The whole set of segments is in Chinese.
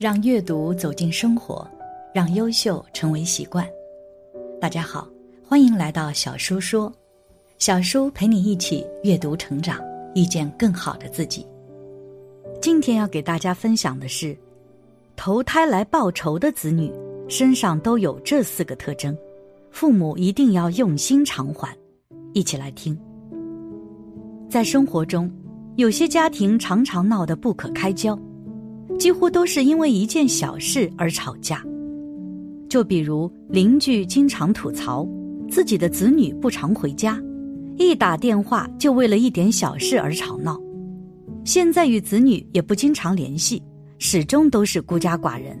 让阅读走进生活，让优秀成为习惯。大家好，欢迎来到小叔说，小叔陪你一起阅读成长，遇见更好的自己。今天要给大家分享的是，投胎来报仇的子女身上都有这四个特征，父母一定要用心偿还。一起来听。在生活中，有些家庭常常闹得不可开交。几乎都是因为一件小事而吵架，就比如邻居经常吐槽自己的子女不常回家，一打电话就为了一点小事而吵闹，现在与子女也不经常联系，始终都是孤家寡人。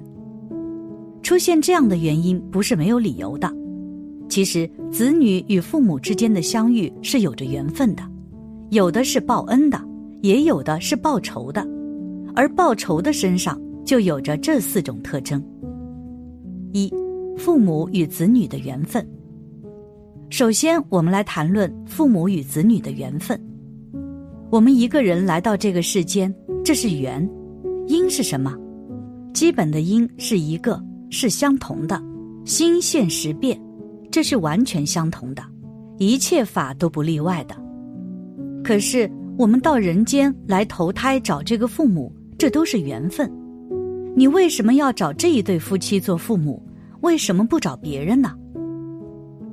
出现这样的原因不是没有理由的，其实子女与父母之间的相遇是有着缘分的，有的是报恩的，也有的是报仇的。而报仇的身上就有着这四种特征：一、父母与子女的缘分。首先，我们来谈论父母与子女的缘分。我们一个人来到这个世间，这是缘。因是什么？基本的因是一个，是相同的。心现实变，这是完全相同的，一切法都不例外的。可是我们到人间来投胎找这个父母。这都是缘分，你为什么要找这一对夫妻做父母？为什么不找别人呢？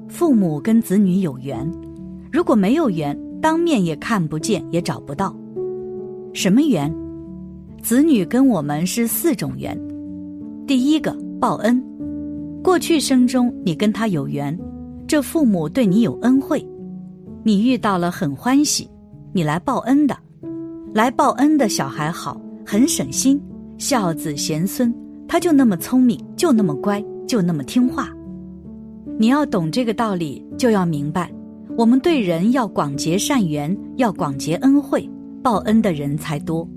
父母跟子女有缘，如果没有缘，当面也看不见，也找不到。什么缘？子女跟我们是四种缘。第一个报恩，过去生中你跟他有缘，这父母对你有恩惠，你遇到了很欢喜，你来报恩的，来报恩的小孩好。很省心，孝子贤孙，他就那么聪明，就那么乖，就那么听话。你要懂这个道理，就要明白，我们对人要广结善缘，要广结恩惠，报恩的人才多。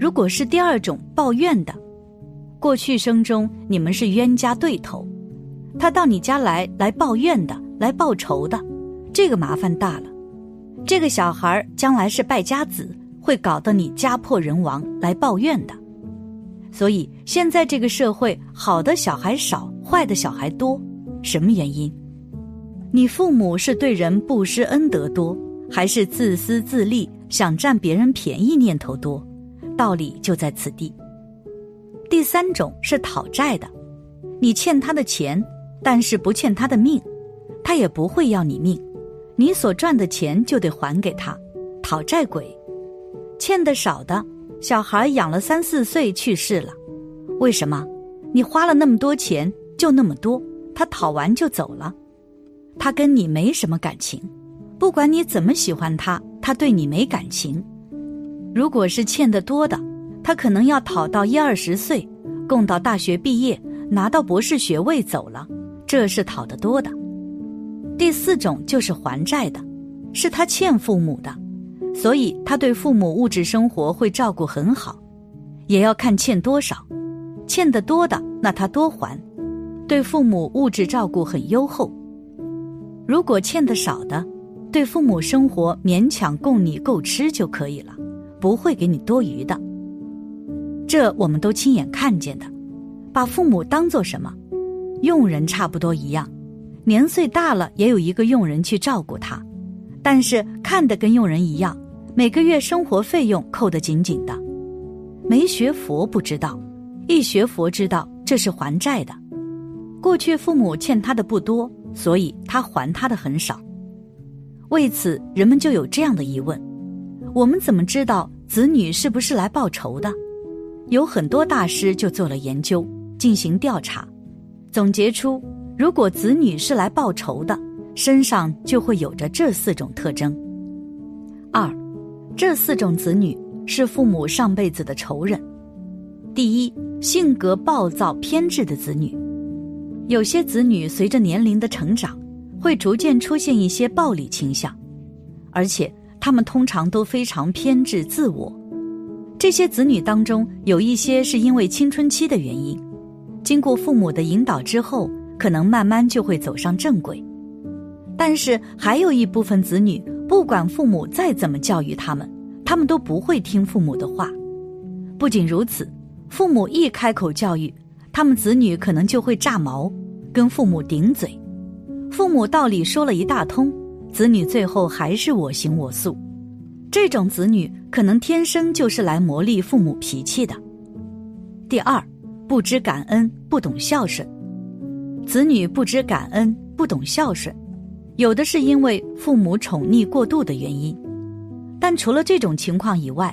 如果是第二种报怨的，过去生中你们是冤家对头，他到你家来来抱怨的，来报仇的，这个麻烦大了。这个小孩将来是败家子。会搞得你家破人亡来抱怨的，所以现在这个社会好的小孩少，坏的小孩多，什么原因？你父母是对人不施恩德多，还是自私自利想占别人便宜念头多？道理就在此地。第三种是讨债的，你欠他的钱，但是不欠他的命，他也不会要你命，你所赚的钱就得还给他，讨债鬼。欠的少的，小孩养了三四岁去世了，为什么？你花了那么多钱，就那么多，他讨完就走了，他跟你没什么感情，不管你怎么喜欢他，他对你没感情。如果是欠的多的，他可能要讨到一二十岁，供到大学毕业，拿到博士学位走了，这是讨得多的。第四种就是还债的，是他欠父母的。所以他对父母物质生活会照顾很好，也要看欠多少，欠的多的那他多还，对父母物质照顾很优厚。如果欠的少的，对父母生活勉强供你够吃就可以了，不会给你多余的。这我们都亲眼看见的，把父母当做什么？佣人差不多一样，年岁大了也有一个佣人去照顾他，但是看的跟佣人一样。每个月生活费用扣得紧紧的，没学佛不知道，一学佛知道这是还债的。过去父母欠他的不多，所以他还他的很少。为此，人们就有这样的疑问：我们怎么知道子女是不是来报仇的？有很多大师就做了研究，进行调查，总结出，如果子女是来报仇的，身上就会有着这四种特征。二。这四种子女是父母上辈子的仇人。第一，性格暴躁偏执的子女，有些子女随着年龄的成长，会逐渐出现一些暴力倾向，而且他们通常都非常偏执自我。这些子女当中，有一些是因为青春期的原因，经过父母的引导之后，可能慢慢就会走上正轨。但是还有一部分子女。不管父母再怎么教育他们，他们都不会听父母的话。不仅如此，父母一开口教育，他们子女可能就会炸毛，跟父母顶嘴。父母道理说了一大通，子女最后还是我行我素。这种子女可能天生就是来磨砺父母脾气的。第二，不知感恩，不懂孝顺。子女不知感恩，不懂孝顺，有的是因为父母宠溺过度的原因，但除了这种情况以外，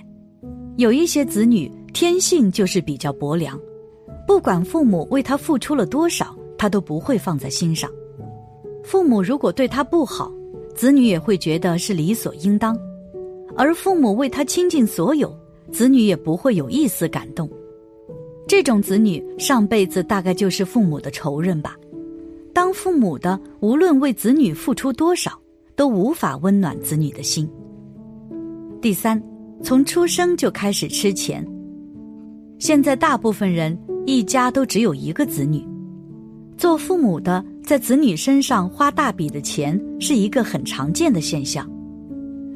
有一些子女天性就是比较薄凉，不管父母为他付出了多少，他都不会放在心上。父母如果对他不好，子女也会觉得是理所应当。而父母为他倾尽所有，子女也不会有一丝感动。这种子女上辈子大概就是父母的仇人吧。当父母的无论为子女付出多少，都无法温暖子女的心。第三，从出生就开始吃钱。现在大部分人一家都只有一个子女，做父母的在子女身上花大笔的钱是一个很常见的现象。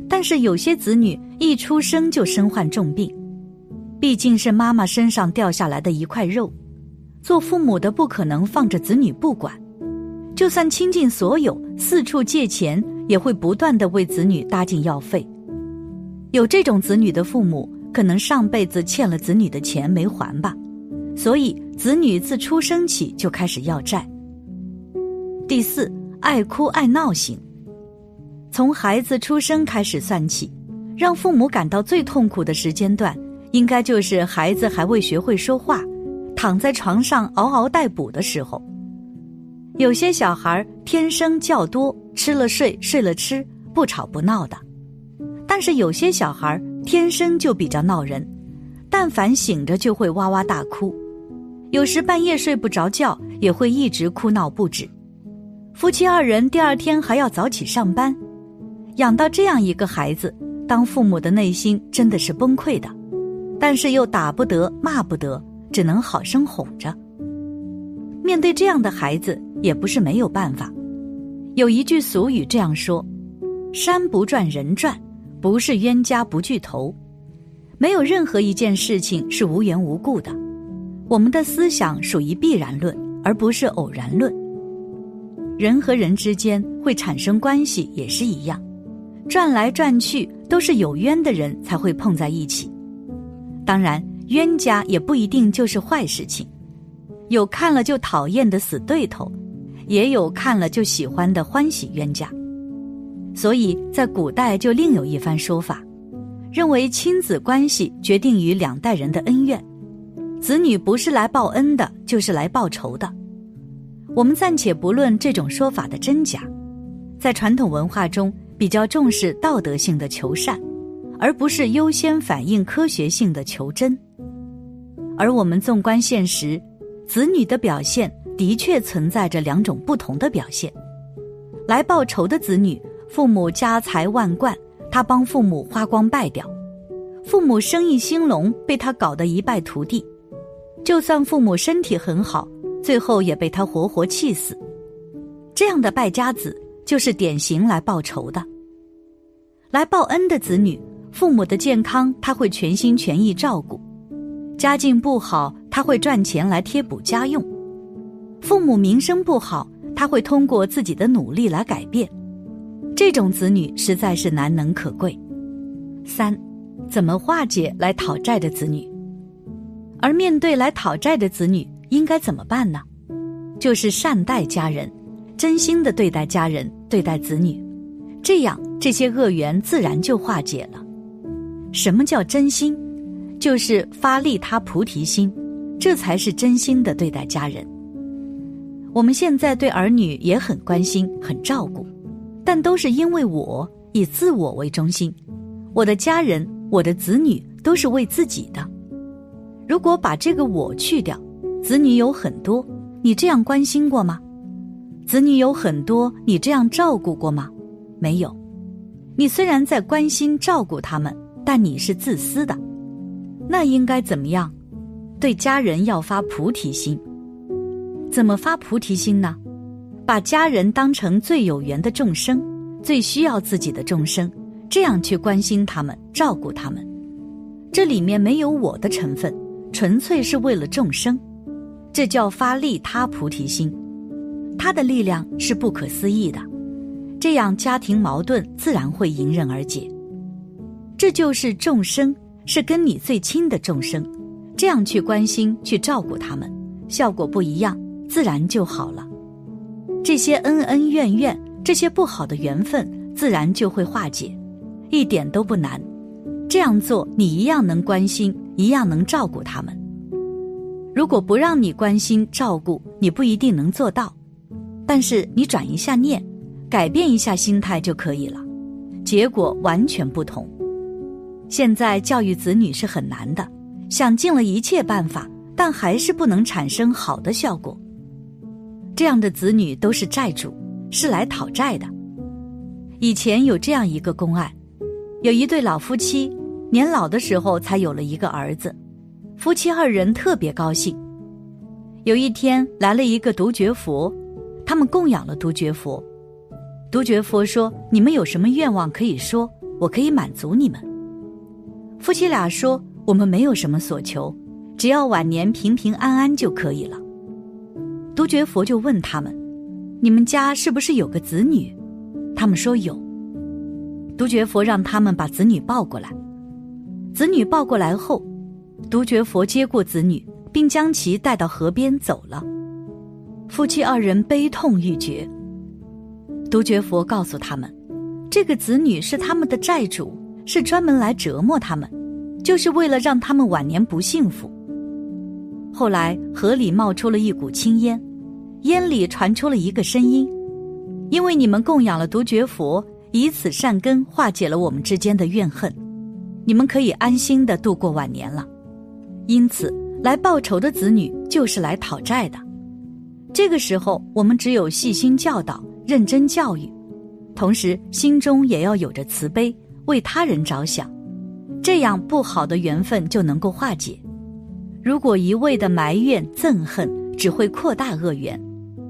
但是有些子女一出生就身患重病，毕竟是妈妈身上掉下来的一块肉，做父母的不可能放着子女不管，就算倾尽所有四处借钱，也会不断的为子女搭进药费。有这种子女的父母，可能上辈子欠了子女的钱没还吧，所以子女自出生起就开始要债。第四，爱哭爱闹型。从孩子出生开始算起，让父母感到最痛苦的时间段，应该就是孩子还未学会说话，躺在床上嗷嗷待哺的时候。有些小孩天生较多，吃了睡，睡了吃，不吵不闹的；但是有些小孩天生就比较闹人，但凡醒着就会哇哇大哭，有时半夜睡不着觉也会一直哭闹不止。夫妻二人第二天还要早起上班。养到这样一个孩子，当父母的内心真的是崩溃的，但是又打不得、骂不得，只能好生哄着。面对这样的孩子，也不是没有办法。有一句俗语这样说：“山不转人转，不是冤家不聚头。”没有任何一件事情是无缘无故的。我们的思想属于必然论，而不是偶然论。人和人之间会产生关系，也是一样。转来转去都是有冤的人才会碰在一起，当然冤家也不一定就是坏事情，有看了就讨厌的死对头，也有看了就喜欢的欢喜冤家。所以在古代就另有一番说法，认为亲子关系决定于两代人的恩怨，子女不是来报恩的，就是来报仇的。我们暂且不论这种说法的真假，在传统文化中。比较重视道德性的求善，而不是优先反映科学性的求真。而我们纵观现实，子女的表现的确存在着两种不同的表现。来报仇的子女，父母家财万贯，他帮父母花光败掉；父母生意兴隆，被他搞得一败涂地。就算父母身体很好，最后也被他活活气死。这样的败家子。就是典型来报仇的，来报恩的子女，父母的健康他会全心全意照顾，家境不好他会赚钱来贴补家用，父母名声不好他会通过自己的努力来改变，这种子女实在是难能可贵。三，怎么化解来讨债的子女？而面对来讨债的子女，应该怎么办呢？就是善待家人。真心的对待家人，对待子女，这样这些恶缘自然就化解了。什么叫真心？就是发利他菩提心，这才是真心的对待家人。我们现在对儿女也很关心、很照顾，但都是因为我以自我为中心，我的家人、我的子女都是为自己的。如果把这个我去掉，子女有很多，你这样关心过吗？子女有很多，你这样照顾过吗？没有。你虽然在关心照顾他们，但你是自私的。那应该怎么样？对家人要发菩提心。怎么发菩提心呢？把家人当成最有缘的众生，最需要自己的众生，这样去关心他们，照顾他们。这里面没有我的成分，纯粹是为了众生，这叫发利他菩提心。他的力量是不可思议的，这样家庭矛盾自然会迎刃而解。这就是众生，是跟你最亲的众生，这样去关心、去照顾他们，效果不一样，自然就好了。这些恩恩怨怨，这些不好的缘分，自然就会化解，一点都不难。这样做，你一样能关心，一样能照顾他们。如果不让你关心照顾，你不一定能做到。但是你转一下念，改变一下心态就可以了，结果完全不同。现在教育子女是很难的，想尽了一切办法，但还是不能产生好的效果。这样的子女都是债主，是来讨债的。以前有这样一个公案，有一对老夫妻。年老的时候才有了一个儿子，夫妻二人特别高兴。有一天来了一个独觉佛，他们供养了独觉佛。独觉佛说：“你们有什么愿望可以说，我可以满足你们。”夫妻俩说：“我们没有什么所求，只要晚年平平安安就可以了。”独觉佛就问他们：“你们家是不是有个子女？”他们说有。独觉佛让他们把子女抱过来。子女抱过来后，独觉佛接过子女，并将其带到河边走了。夫妻二人悲痛欲绝。独觉佛告诉他们，这个子女是他们的债主，是专门来折磨他们，就是为了让他们晚年不幸福。后来河里冒出了一股青烟，烟里传出了一个声音：“因为你们供养了独觉佛，以此善根化解了我们之间的怨恨。”你们可以安心的度过晚年了，因此来报仇的子女就是来讨债的。这个时候，我们只有细心教导、认真教育，同时心中也要有着慈悲，为他人着想，这样不好的缘分就能够化解。如果一味的埋怨、憎恨，只会扩大恶缘，